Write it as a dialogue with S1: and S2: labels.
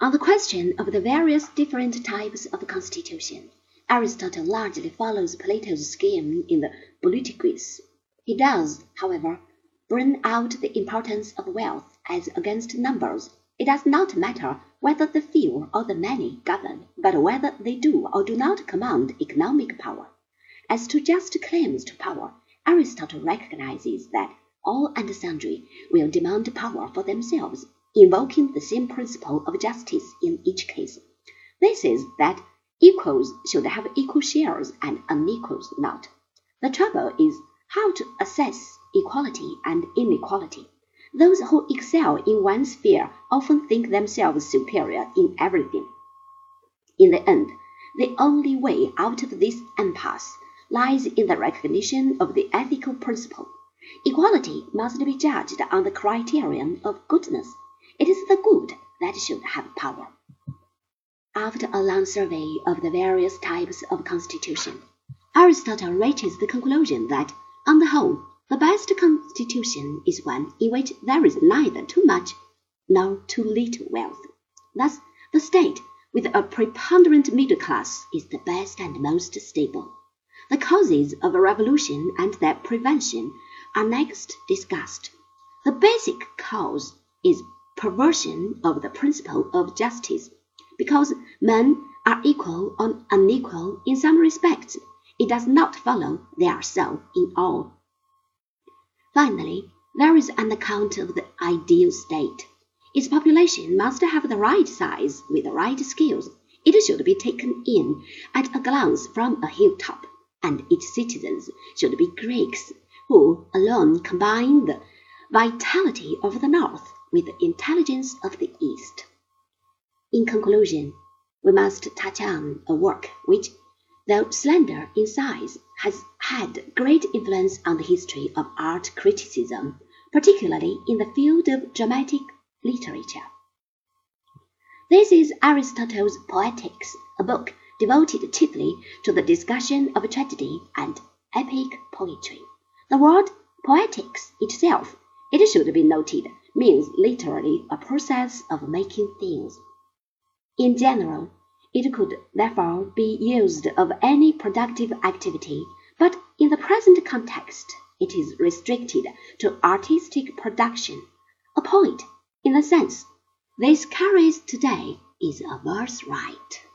S1: On the question of the various different types of constitution, Aristotle largely follows Plato's scheme in the Politicus. He does, however, bring out the importance of wealth as against numbers. It does not matter whether the few or the many govern, but whether they do or do not command economic power. As to just claims to power, Aristotle recognizes that all and sundry will demand power for themselves, invoking the same principle of justice in each case. This is that equals should have equal shares and unequals not. The trouble is how to assess equality and inequality. Those who excel in one sphere often think themselves superior in everything. In the end, the only way out of this impasse lies in the recognition of the ethical principle. Equality must be judged on the criterion of goodness. It is the good that should have power. After a long survey of the various types of constitution, Aristotle reaches the conclusion that, on the whole, the best constitution is one in which there is neither too much nor too little wealth. Thus, the state with a preponderant middle class is the best and most stable. The causes of a revolution and their prevention are next discussed. The basic cause is perversion of the principle of justice. Because men are equal or unequal in some respects, it does not follow they are so in all. Finally, there is an account of the ideal state. Its population must have the right size with the right skills. It should be taken in at a glance from a hilltop and its citizens should be Greeks, who alone combine the vitality of the North with the intelligence of the East. In conclusion, we must touch on a work which, though slender in size, has had great influence on the history of art criticism, particularly in the field of dramatic literature. This is Aristotle's Poetics, a book devoted chiefly to the discussion of tragedy and epic poetry. The word poetics itself, it should be noted, means literally a process of making things. In general, it could therefore be used of any productive activity, but in the present context, it is restricted to artistic production. A point, in the sense this carries today, is a birthright.